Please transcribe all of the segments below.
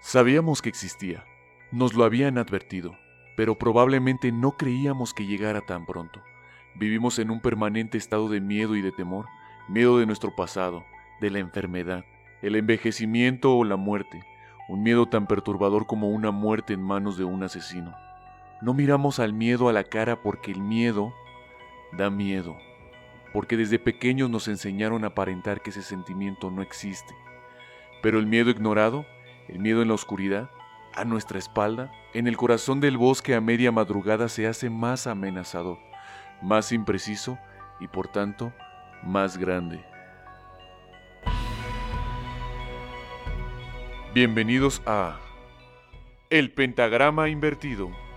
Sabíamos que existía, nos lo habían advertido, pero probablemente no creíamos que llegara tan pronto. Vivimos en un permanente estado de miedo y de temor, miedo de nuestro pasado, de la enfermedad, el envejecimiento o la muerte, un miedo tan perturbador como una muerte en manos de un asesino. No miramos al miedo a la cara porque el miedo da miedo, porque desde pequeños nos enseñaron a aparentar que ese sentimiento no existe. Pero el miedo ignorado, el miedo en la oscuridad, a nuestra espalda, en el corazón del bosque a media madrugada se hace más amenazador, más impreciso y por tanto más grande. Bienvenidos a El Pentagrama Invertido.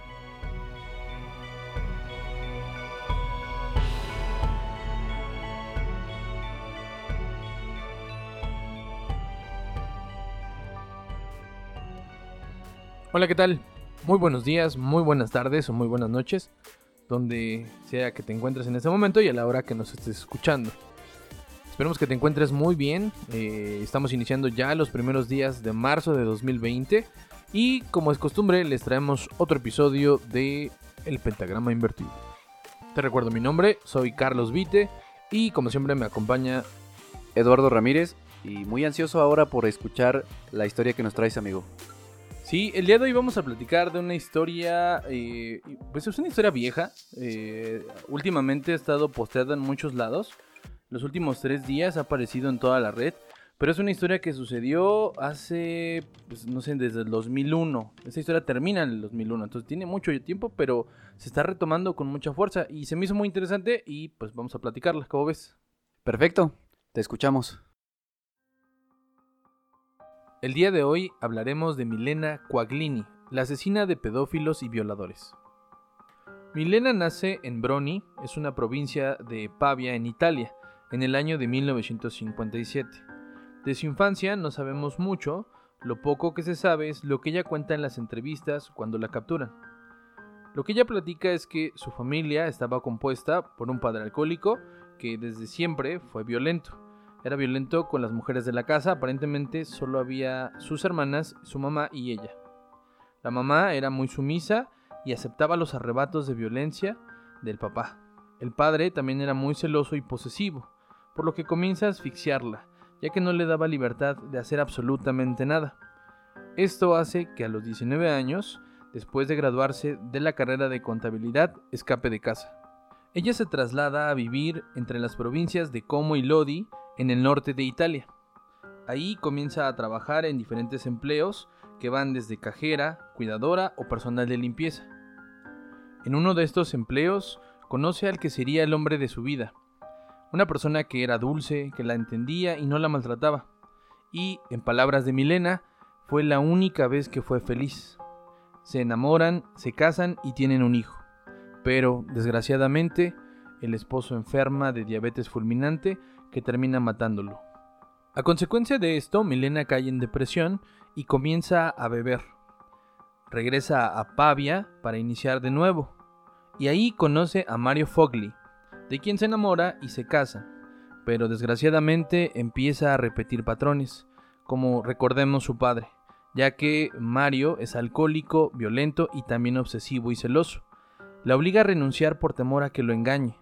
Hola, ¿qué tal? Muy buenos días, muy buenas tardes o muy buenas noches, donde sea que te encuentres en este momento y a la hora que nos estés escuchando. Esperemos que te encuentres muy bien. eh, estamos iniciando ya los primeros días de marzo de 2020 y como es costumbre les traemos otro episodio de El Pentagrama Invertido. Te recuerdo mi nombre, soy Carlos Vite y como siempre me acompaña Eduardo Ramírez y muy ansioso ahora por escuchar la historia que nos traes, amigo. Sí, el día de hoy vamos a platicar de una historia, eh, pues es una historia vieja, eh, últimamente ha estado posteada en muchos lados, los últimos tres días ha aparecido en toda la red, pero es una historia que sucedió hace, pues no sé, desde el 2001, esa historia termina en el 2001, entonces tiene mucho tiempo, pero se está retomando con mucha fuerza y se me hizo muy interesante y pues vamos a platicarla, ¿cómo ves? Perfecto, te escuchamos. El día de hoy hablaremos de Milena Quaglini, la asesina de pedófilos y violadores. Milena nace en Broni, es una provincia de Pavia en Italia, en el año de 1957. De su infancia no sabemos mucho, lo poco que se sabe es lo que ella cuenta en las entrevistas cuando la capturan. Lo que ella platica es que su familia estaba compuesta por un padre alcohólico que desde siempre fue violento. Era violento con las mujeres de la casa, aparentemente solo había sus hermanas, su mamá y ella. La mamá era muy sumisa y aceptaba los arrebatos de violencia del papá. El padre también era muy celoso y posesivo, por lo que comienza a asfixiarla, ya que no le daba libertad de hacer absolutamente nada. Esto hace que a los 19 años, después de graduarse de la carrera de contabilidad, escape de casa. Ella se traslada a vivir entre las provincias de Como y Lodi, en el norte de Italia. Ahí comienza a trabajar en diferentes empleos que van desde cajera, cuidadora o personal de limpieza. En uno de estos empleos conoce al que sería el hombre de su vida, una persona que era dulce, que la entendía y no la maltrataba. Y, en palabras de Milena, fue la única vez que fue feliz. Se enamoran, se casan y tienen un hijo. Pero, desgraciadamente, el esposo enferma de diabetes fulminante que termina matándolo. A consecuencia de esto, Milena cae en depresión y comienza a beber. Regresa a Pavia para iniciar de nuevo, y ahí conoce a Mario Fogli, de quien se enamora y se casa, pero desgraciadamente empieza a repetir patrones, como recordemos su padre, ya que Mario es alcohólico, violento y también obsesivo y celoso. La obliga a renunciar por temor a que lo engañe.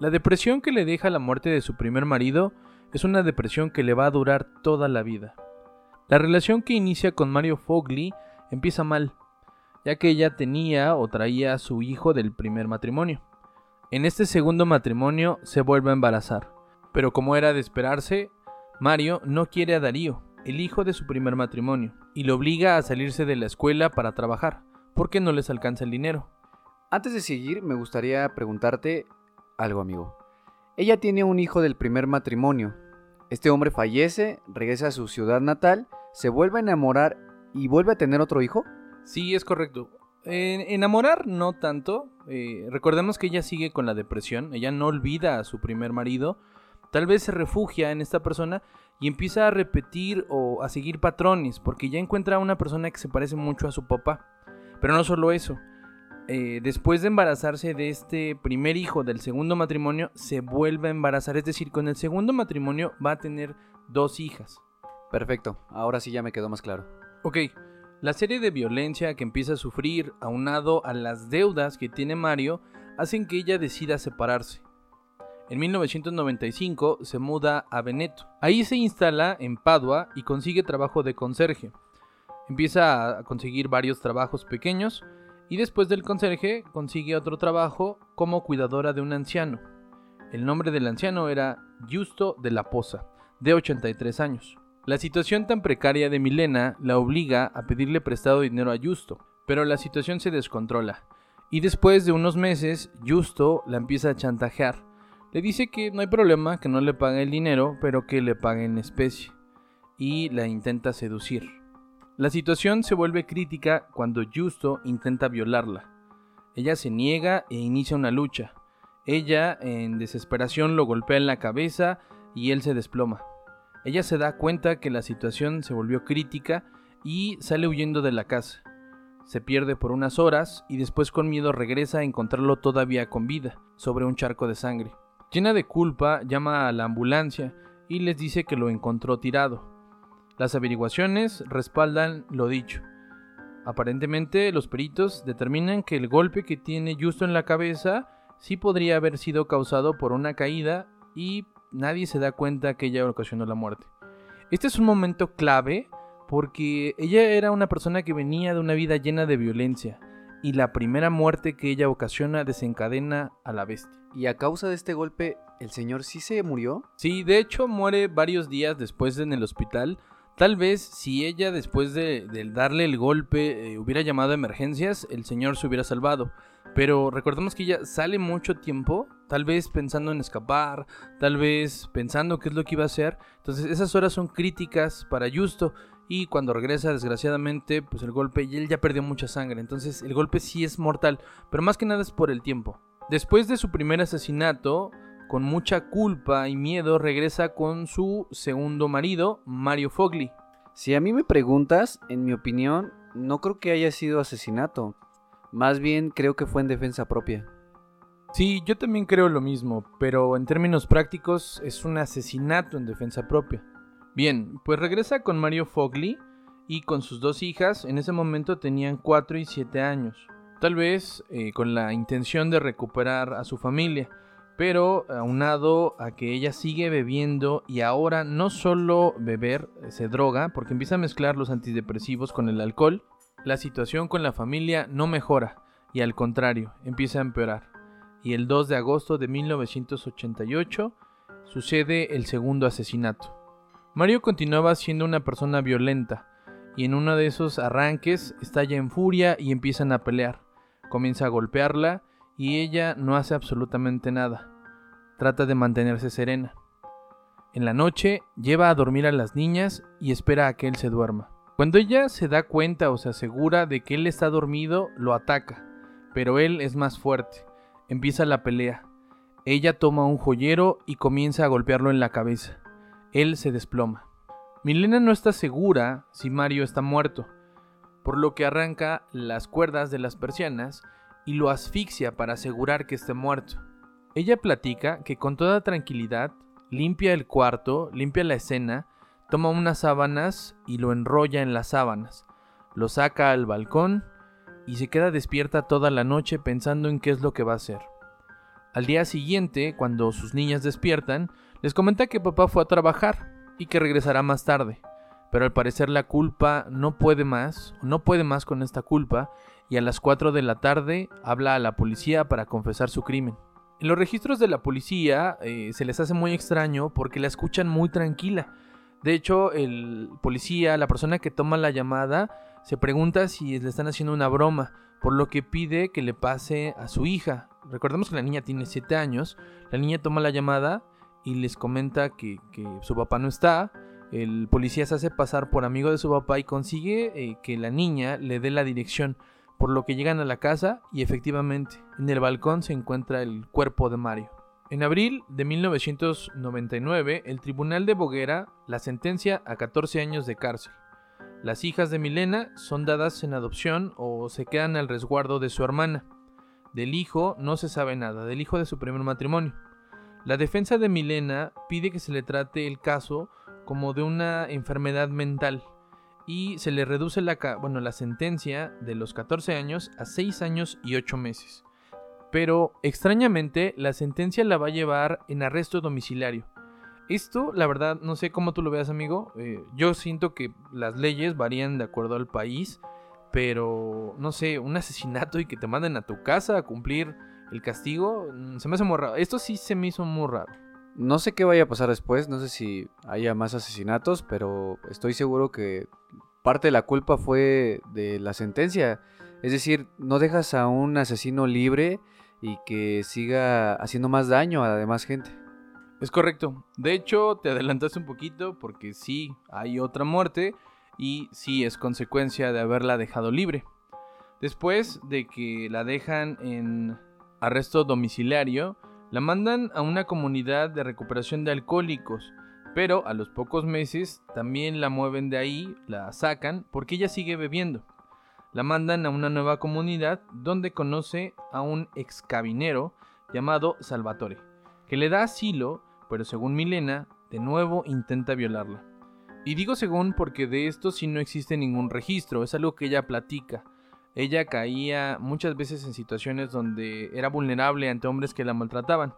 La depresión que le deja la muerte de su primer marido es una depresión que le va a durar toda la vida. La relación que inicia con Mario Fogli empieza mal, ya que ella tenía o traía a su hijo del primer matrimonio. En este segundo matrimonio se vuelve a embarazar, pero como era de esperarse, Mario no quiere a Darío, el hijo de su primer matrimonio, y lo obliga a salirse de la escuela para trabajar, porque no les alcanza el dinero. Antes de seguir, me gustaría preguntarte algo, amigo. Ella tiene un hijo del primer matrimonio. Este hombre fallece, regresa a su ciudad natal, se vuelve a enamorar y vuelve a tener otro hijo. Sí, es correcto. En- enamorar no tanto. eh, recordemos que ella sigue con la depresión. Ella no olvida a su primer marido. Tal vez se refugia en esta persona y empieza a repetir o a seguir patrones. Porque ya encuentra a una persona que se parece mucho a su papá. Pero no solo eso. Eh, después de embarazarse de este primer hijo del segundo matrimonio, se vuelve a embarazar. Es decir, con el segundo matrimonio va a tener dos hijas. Perfecto, ahora sí ya me quedó más claro. Ok, la serie de violencia que empieza a sufrir, aunado a las deudas que tiene Mario, hacen que ella decida separarse. En 1995 se muda a Veneto. Ahí se instala en Padua y consigue trabajo de conserje. Empieza a conseguir varios trabajos pequeños y después del conserje consigue otro trabajo como cuidadora de un anciano. El nombre del anciano era Justo de la Poza, de 83 años. La situación tan precaria de Milena la obliga a pedirle prestado dinero a Justo, pero la situación se descontrola. Y después de unos meses, Justo la empieza a chantajear. Le dice que no hay problema, que no le pague el dinero, pero que le pague en especie. Y la intenta seducir. La situación se vuelve crítica cuando Justo intenta violarla. Ella se niega e inicia una lucha. Ella, en desesperación, lo golpea en la cabeza y él se desploma. Ella se da cuenta que la situación se volvió crítica y sale huyendo de la casa. Se pierde por unas horas y después con miedo regresa a encontrarlo todavía con vida, sobre un charco de sangre. Llena de culpa, llama a la ambulancia y les dice que lo encontró tirado. Las averiguaciones respaldan lo dicho. Aparentemente los peritos determinan que el golpe que tiene justo en la cabeza sí podría haber sido causado por una caída y nadie se da cuenta que ella ocasionó la muerte. Este es un momento clave porque ella era una persona que venía de una vida llena de violencia y la primera muerte que ella ocasiona desencadena a la bestia. ¿Y a causa de este golpe, el señor sí se murió? Sí, de hecho muere varios días después en el hospital. Tal vez si ella después de, darle el golpe eh, hubiera llamado a emergencias, el señor se hubiera salvado. Pero recordemos que ella sale mucho tiempo, tal vez pensando en escapar, tal vez pensando qué es lo que iba a hacer. Entonces esas horas son críticas para Justo y cuando regresa desgraciadamente pues el golpe y él ya perdió mucha sangre. Entonces el golpe sí es mortal, pero más que nada es por el tiempo. Después de su primer asesinato, con mucha culpa y miedo regresa con su segundo marido, Mario Fogli. Si a mí me preguntas, en mi opinión, no creo que haya sido asesinato. Más bien creo que fue en defensa propia. Sí, yo también creo lo mismo, pero en términos prácticos es un asesinato en defensa propia. Bien, pues regresa con Mario Fogli y con sus dos hijas, en ese momento tenían 4 y 7 años. Tal vez eh, con la intención de recuperar a su familia, pero aunado a que ella sigue bebiendo y ahora no solo beber se droga, porque empieza a mezclar los antidepresivos con el alcohol, la situación con la familia no mejora y al contrario, empieza a empeorar. Y el 2 de agosto de 1988 sucede el segundo asesinato. Mario continuaba siendo una persona violenta y en uno de esos arranques estalla en furia y empiezan a pelear. Comienza a golpearla y ella no hace absolutamente nada. Trata de mantenerse serena. En la noche lleva a dormir a las niñas y espera a que él se duerma. Cuando ella se da cuenta o se asegura de que él está dormido, lo ataca, pero él es más fuerte. Empieza la pelea. Ella toma un joyero y comienza a golpearlo en la cabeza. Él se desploma. Milena no está segura si Mario está muerto, por lo que arranca las cuerdas de las persianas y lo asfixia para asegurar que esté muerto. Ella platica que con toda tranquilidad limpia el cuarto, limpia la escena Toma unas sábanas y lo enrolla en las sábanas. Lo saca al balcón y se queda despierta toda la noche pensando en qué es lo que va a hacer. Al día siguiente, cuando sus niñas despiertan, les comenta que papá fue a trabajar y que regresará más tarde. Pero al parecer la culpa no puede más, no puede más con esta culpa, y a las 4 de la tarde habla a la policía para confesar su crimen. En los registros de la policía eh, se les hace muy extraño porque la escuchan muy tranquila, de hecho, el policía, la persona que toma la llamada, se pregunta si le están haciendo una broma, por lo que pide que le pase a su hija. Recordemos que la niña tiene 7 años, la niña toma la llamada y les comenta que, su papá no está. El policía se hace pasar por amigo de su papá y consigue eh, que la niña le dé la dirección, por lo que llegan a la casa y efectivamente en el balcón se encuentra el cuerpo de Mario. En abril de 1999, el Tribunal de Boguera la sentencia a 14 años de cárcel. Las hijas de Milena son dadas en adopción o se quedan al resguardo de su hermana. Del hijo no se sabe nada, del hijo de su primer matrimonio. La defensa de Milena pide que se le trate el caso como de una enfermedad mental. Y se le reduce la, bueno, la sentencia de los 14 años a 6 años y 8 meses. Pero extrañamente la sentencia la va a llevar en arresto domiciliario. Esto, la verdad, no sé cómo tú lo veas, amigo. Eh, yo siento que las leyes varían de acuerdo al país, pero no sé, un asesinato y que te manden a tu casa a cumplir el castigo, mm, se me hace muy raro. Esto sí se me hizo muy raro. No sé qué vaya a pasar después, no sé si haya más asesinatos, pero estoy seguro que parte de la culpa fue de la sentencia. Es decir, no dejas a un asesino libre y que siga haciendo más daño a la demás gente. Es correcto. De hecho, te adelantaste un poquito porque sí hay otra muerte y sí es consecuencia de haberla dejado libre. Después de que la dejan en arresto domiciliario, la mandan a una comunidad de recuperación de alcohólicos, pero a los pocos meses también la mueven de ahí, la sacan, porque ella sigue bebiendo. La mandan a una nueva comunidad donde conoce a un excabinero llamado Salvatore, que le da asilo, pero según Milena, de nuevo intenta violarla. Y digo según porque de esto sí no existe ningún registro, es algo que ella platica. Ella caía muchas veces en situaciones donde era vulnerable ante hombres que la maltrataban.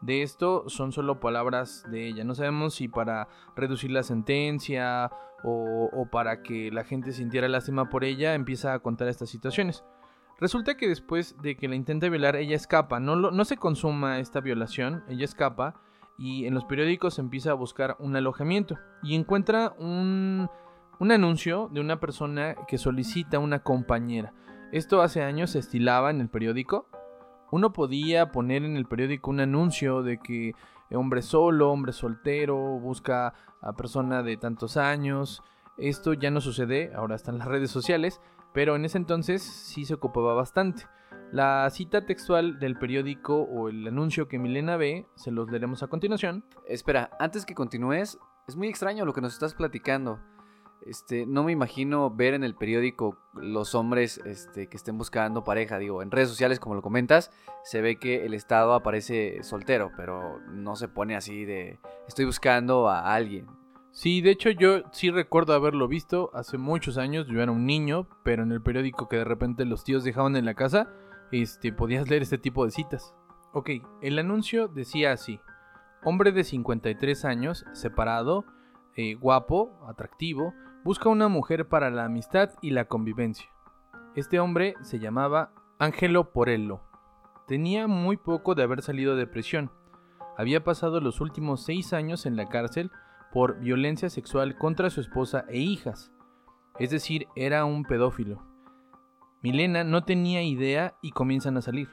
De esto son solo palabras de ella. No sabemos si para reducir la sentencia o, para que la gente sintiera lástima por ella empieza a contar estas situaciones. Resulta que después de que la intenta violar, ella escapa. No, no se consuma esta violación, ella escapa y en los periódicos empieza a buscar un alojamiento y encuentra un, un anuncio de una persona que solicita una compañera. Esto hace años se estilaba en el periódico. Uno podía poner en el periódico un anuncio de que hombre solo, hombre soltero, busca a persona de tantos años. Esto ya no sucede, ahora están las redes sociales, pero en ese entonces sí se ocupaba bastante. La cita textual del periódico o el anuncio que Milena ve, se los leeremos a continuación. Espera, antes que continúes, es muy extraño lo que nos estás platicando. Este, no me imagino ver en el periódico los hombres este, que estén buscando pareja. Digo, en redes sociales, como lo comentas, se ve que el Estado aparece soltero, pero no se pone así de estoy buscando a alguien. Sí, de hecho yo sí recuerdo haberlo visto hace muchos años. Yo era un niño, pero en el periódico que de repente los tíos dejaban en la casa, este, podías leer este tipo de citas. Ok, el anuncio decía así: hombre de 53 años, separado, eh, guapo, atractivo, busca una mujer para la amistad y la convivencia. Este hombre se llamaba Angelo Porello. Tenía muy poco de haber salido de prisión. Había pasado los últimos seis años en la cárcel por violencia sexual contra su esposa e hijas. Es decir, era un pedófilo. Milena no tenía idea y comienzan a salir.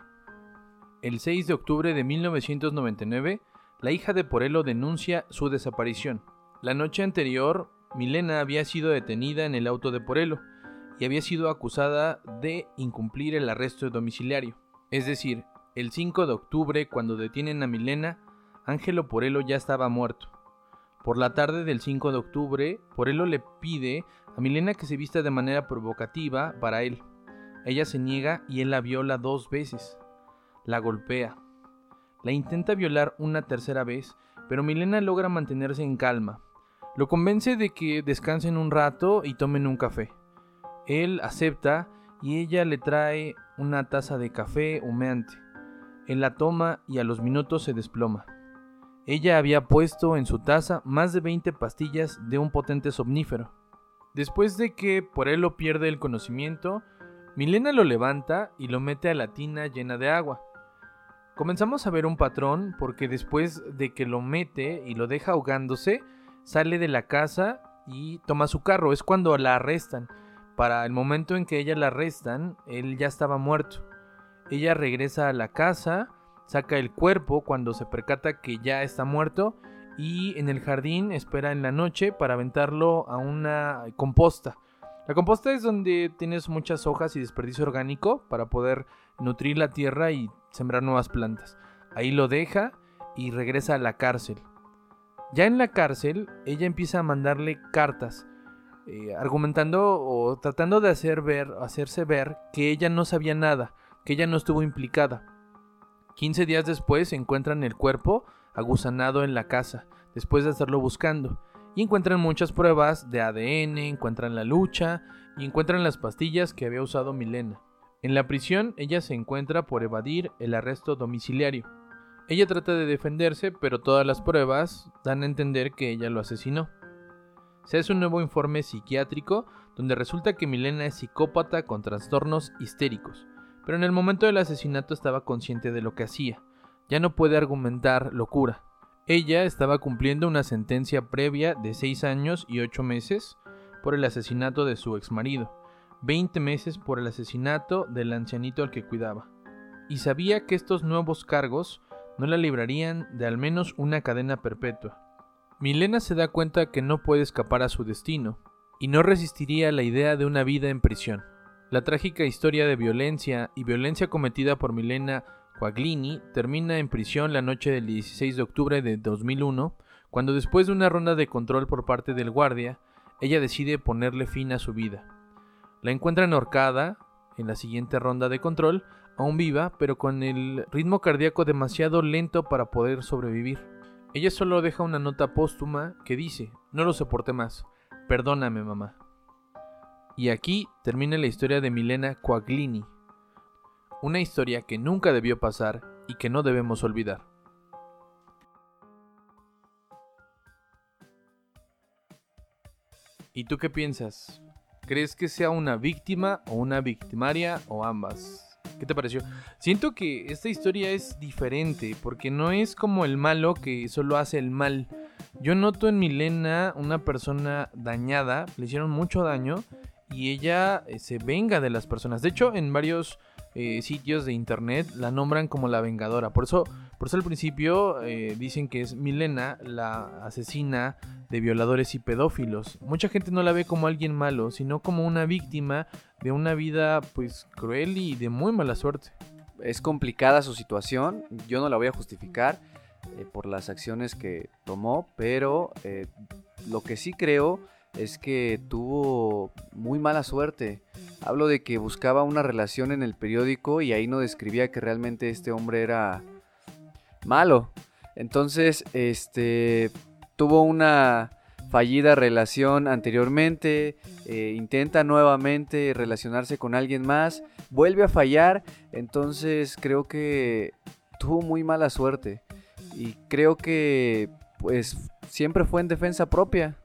El 6 de octubre de 1999, la hija de Porello denuncia su desaparición. La noche anterior, Milena había sido detenida en el auto de Porelo y había sido acusada de incumplir el arresto domiciliario. Es decir, el 5 de octubre, cuando detienen a Milena, Ángelo Porelo ya estaba muerto. Por la tarde del 5 de octubre, Porelo le pide a Milena que se vista de manera provocativa para él. Ella se niega y él la viola dos veces. La golpea. La intenta violar una tercera vez, pero Milena logra mantenerse en calma. Lo convence de que descansen un rato y tomen un café. Él acepta y ella le trae una taza de café humeante. Él la toma y a los minutos se desploma. Ella había puesto en su taza más de 20 pastillas de un potente somnífero. Después de que por él lo pierde el conocimiento, Milena lo levanta y lo mete a la tina llena de agua. Comenzamos a ver un patrón porque después de que lo mete y lo deja ahogándose, sale de la casa y toma su carro. Es cuando la arrestan. Para el momento en que ella la arrestan, él ya estaba muerto. Ella regresa a la casa, saca el cuerpo cuando se percata que ya está muerto y en el jardín espera en la noche para aventarlo a una composta. La composta es donde tienes muchas hojas y desperdicio orgánico para poder nutrir la tierra y sembrar nuevas plantas. Ahí lo deja y regresa a la cárcel. Ya en la cárcel, ella empieza a mandarle cartas, eh, argumentando o tratando de hacer ver, hacerse ver que ella no sabía nada, que ella no estuvo implicada. 15 días después encuentran el cuerpo agusanado en la casa, después de estarlo buscando, y encuentran muchas pruebas de ADN, encuentran la lucha y encuentran las pastillas que había usado Milena. En la prisión ella se encuentra por evadir el arresto domiciliario. Ella trata de defenderse, pero todas las pruebas dan a entender que ella lo asesinó. Se hace un nuevo informe psiquiátrico donde resulta que Milena es psicópata con trastornos histéricos, pero en el momento del asesinato estaba consciente de lo que hacía. Ya no puede argumentar locura. Ella estaba cumpliendo una sentencia previa de 6 años y 8 meses por el asesinato de su exmarido, 20 meses por el asesinato del ancianito al que cuidaba, y sabía que estos nuevos cargos no la librarían de al menos una cadena perpetua. Milena se da cuenta que no puede escapar a su destino, y no resistiría la idea de una vida en prisión. La trágica historia de violencia y violencia cometida por Milena Quaglini termina en prisión la noche del 16 de octubre de 2001, cuando después de una ronda de control por parte del guardia, ella decide ponerle fin a su vida. La encuentran ahorcada en la siguiente ronda de control, aún viva, pero con el ritmo cardíaco demasiado lento para poder sobrevivir. Ella solo deja una nota póstuma que dice, no lo soporté más, perdóname mamá. Y aquí termina la historia de Milena Quaglini, una historia que nunca debió pasar y que no debemos olvidar. ¿Y tú qué piensas? ¿Crees que sea una víctima o una victimaria o ambas? ¿Qué te pareció? Siento que esta historia es diferente porque no es como el malo que solo hace el mal. Yo noto en Milena una persona dañada, le hicieron mucho daño y ella eh, se venga de las personas. De hecho, en varios eh, sitios de internet la nombran como la vengadora. Por eso, por eso al principio eh, dicen que es Milena la asesina de violadores y pedófilos. Mucha gente no la ve como alguien malo, sino como una víctima de una vida pues cruel y de muy mala suerte. Es complicada su situación, yo no la voy a justificar por las acciones que tomó, pero lo que sí creo es que tuvo muy mala suerte. Hablo de que buscaba una relación en el periódico y ahí no describía que realmente este hombre era malo. Entonces, este tuvo una fallida relación anteriormente, eh, intenta nuevamente relacionarse con alguien más, vuelve a fallar, entonces creo que tuvo muy mala suerte y creo que pues siempre fue en defensa propia.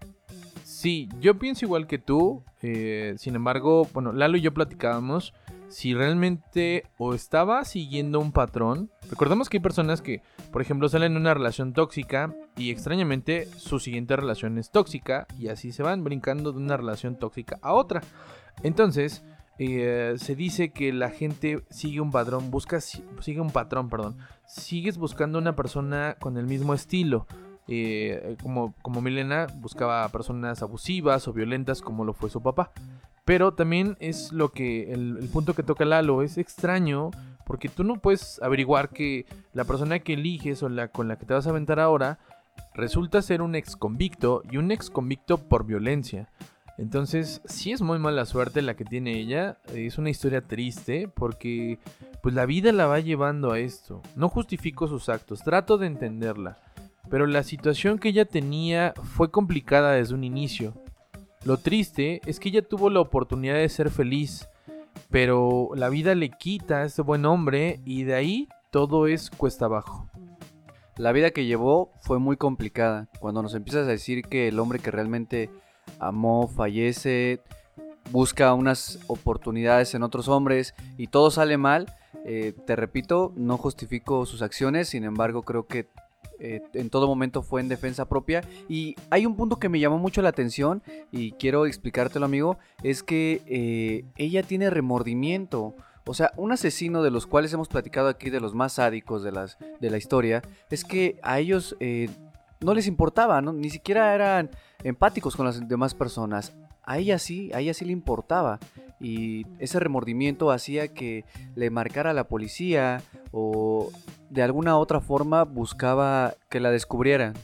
Sí, yo pienso igual que tú. Eh, sin embargo, bueno, Lalo y yo platicábamos si realmente o estaba siguiendo un patrón. Recordemos que hay personas que, por ejemplo, salen en una relación tóxica y extrañamente su siguiente relación es tóxica y así se van brincando de una relación tóxica a otra. Entonces, eh, se dice que la gente sigue un patrón, busca, sigue un patrón, perdón. Sigues buscando una persona con el mismo estilo. Eh, como, como Milena buscaba personas abusivas o violentas como lo fue su papá. Pero también es lo que el, punto que toca Lalo es extraño porque tú no puedes averiguar que la persona que eliges o la con la que te vas a aventar ahora resulta ser un ex convicto y un ex convicto por violencia. Entonces, sí es muy mala suerte la que tiene ella. Es una historia triste porque pues la vida la va llevando a esto. No justifico sus actos, trato de entenderla. Pero la situación que ella tenía fue complicada desde un inicio. Lo triste es que ella tuvo la oportunidad de ser feliz, pero la vida le quita a este buen hombre y de ahí todo es cuesta abajo. La vida que llevó fue muy complicada. Cuando nos empiezas a decir que el hombre que realmente amó fallece, busca unas oportunidades en otros hombres y todo sale mal, eh, te repito, no justifico sus acciones, sin embargo creo que eh, en todo momento fue en defensa propia. Y hay un punto que me llamó mucho la atención y quiero explicártelo amigo, es que eh, ella tiene remordimiento. O sea, un asesino de los cuales hemos platicado aquí, de los más sádicos de, las, de la historia, es que a ellos eh, no les importaba, ni siquiera eran empáticos con las demás personas. A ella sí, a ella sí le importaba. Y ese remordimiento hacía que le marcara a la policía o de alguna otra forma buscaba que la descubrieran.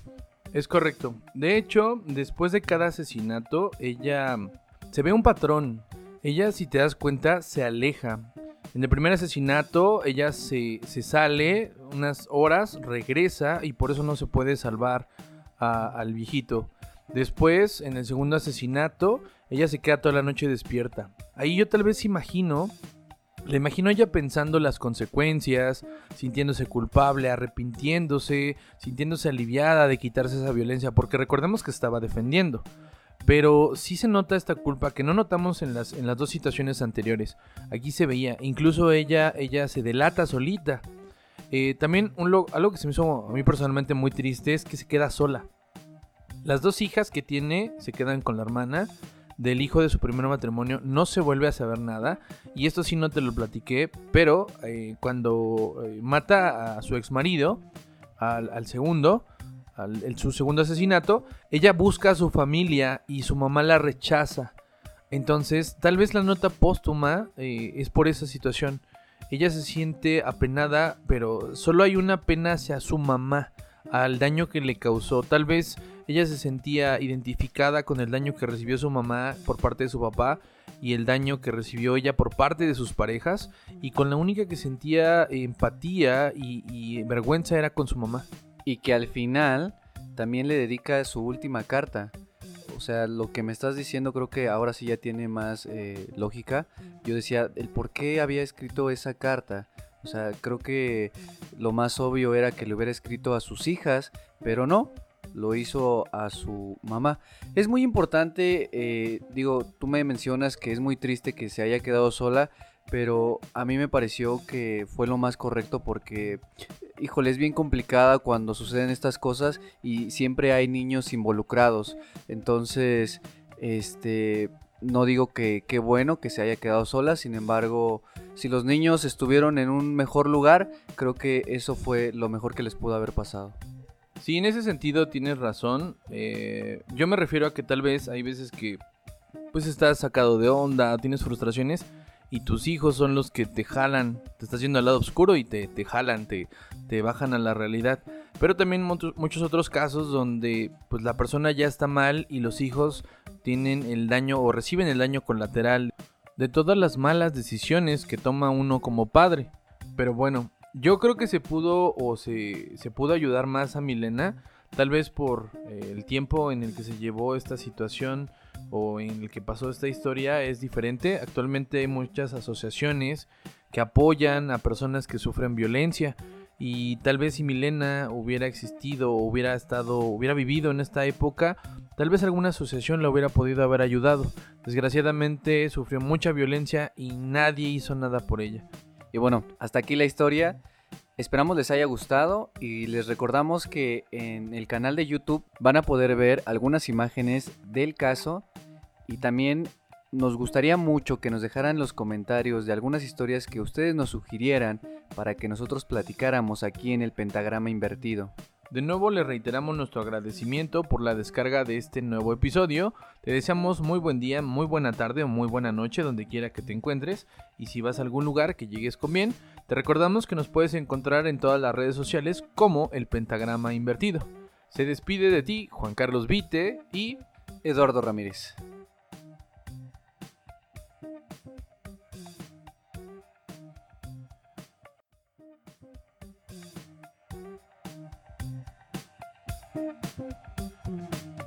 Es correcto. De hecho, después de cada asesinato, ella se ve un patrón. Ella, si te das cuenta, se aleja. En el primer asesinato, ella se, sale unas horas, regresa y por eso no se puede salvar al viejito. Después, en el segundo asesinato, ella se queda toda la noche despierta. Ahí yo tal vez imagino, le imagino ella pensando las consecuencias, sintiéndose culpable, arrepintiéndose, sintiéndose aliviada de quitarse esa violencia, porque recordemos que estaba defendiendo. Pero sí se nota esta culpa que no notamos en las, en las dos situaciones anteriores. Aquí se veía, incluso ella, ella se delata solita. Eh, también un algo que se me hizo a mí personalmente muy triste es que se queda sola. Las dos hijas que tiene se quedan con la hermana del hijo de su primer matrimonio. No se vuelve a saber nada. Y esto sí no te lo platiqué. Pero eh, cuando eh, mata a su ex marido, al, segundo, al, su segundo asesinato, ella busca a su familia y su mamá la rechaza. Entonces, tal vez la nota póstuma es por esa situación. Ella se siente apenada, pero solo hay una pena hacia su mamá, al daño que le causó. Tal vez ella se sentía identificada con el daño que recibió su mamá por parte de su papá y el daño que recibió ella por parte de sus parejas y con la única que sentía empatía y, vergüenza era con su mamá. Y que al final también le dedica su última carta o sea, lo que me estás diciendo creo que ahora sí ya tiene más eh, lógica. Yo decía, el por qué había escrito esa carta. O sea, creo que lo más obvio era que le hubiera escrito a sus hijas, pero no, lo hizo a su mamá. Es muy importante, eh, digo, tú me mencionas que es muy triste que se haya quedado sola, pero a mí me pareció que fue lo más correcto porque híjole, es bien complicada cuando suceden estas cosas y siempre hay niños involucrados. Entonces, este, no digo que qué bueno que se haya quedado sola, sin embargo, si los niños estuvieron en un mejor lugar, creo que eso fue lo mejor que les pudo haber pasado. Sí, en ese sentido tienes razón. Eh, yo me refiero a que tal vez hay veces que pues estás sacado de onda, tienes frustraciones y tus hijos son los que te jalan, te estás yendo al lado oscuro y te, te jalan, te, te bajan a la realidad. Pero también muchos otros casos donde pues la persona ya está mal y los hijos tienen el daño o reciben el daño colateral de todas las malas decisiones que toma uno como padre. Pero bueno, yo creo que se pudo o se, se pudo ayudar más a Milena, tal vez por eh, el tiempo en el que se llevó esta situación o en el que pasó esta historia es diferente. Actualmente hay muchas asociaciones que apoyan a personas que sufren violencia y tal vez si Milena hubiera existido o hubiera estado, hubiera vivido en esta época, tal vez alguna asociación la hubiera podido haber ayudado. Desgraciadamente sufrió mucha violencia y nadie hizo nada por ella. Y bueno, hasta aquí la historia. Esperamos les haya gustado y les recordamos que en el canal de YouTube van a poder ver algunas imágenes del caso y también nos gustaría mucho que nos dejaran los comentarios de algunas historias que ustedes nos sugirieran para que nosotros platicáramos aquí en el pentagrama invertido. De nuevo le reiteramos nuestro agradecimiento por la descarga de este nuevo episodio. Te deseamos muy buen día, muy buena tarde o muy buena noche donde quiera que te encuentres. Y si vas a algún lugar que llegues con bien, te recordamos que nos puedes encontrar en todas las redes sociales como el pentagrama invertido. Se despide de ti Juan Carlos Vite y Eduardo Ramírez.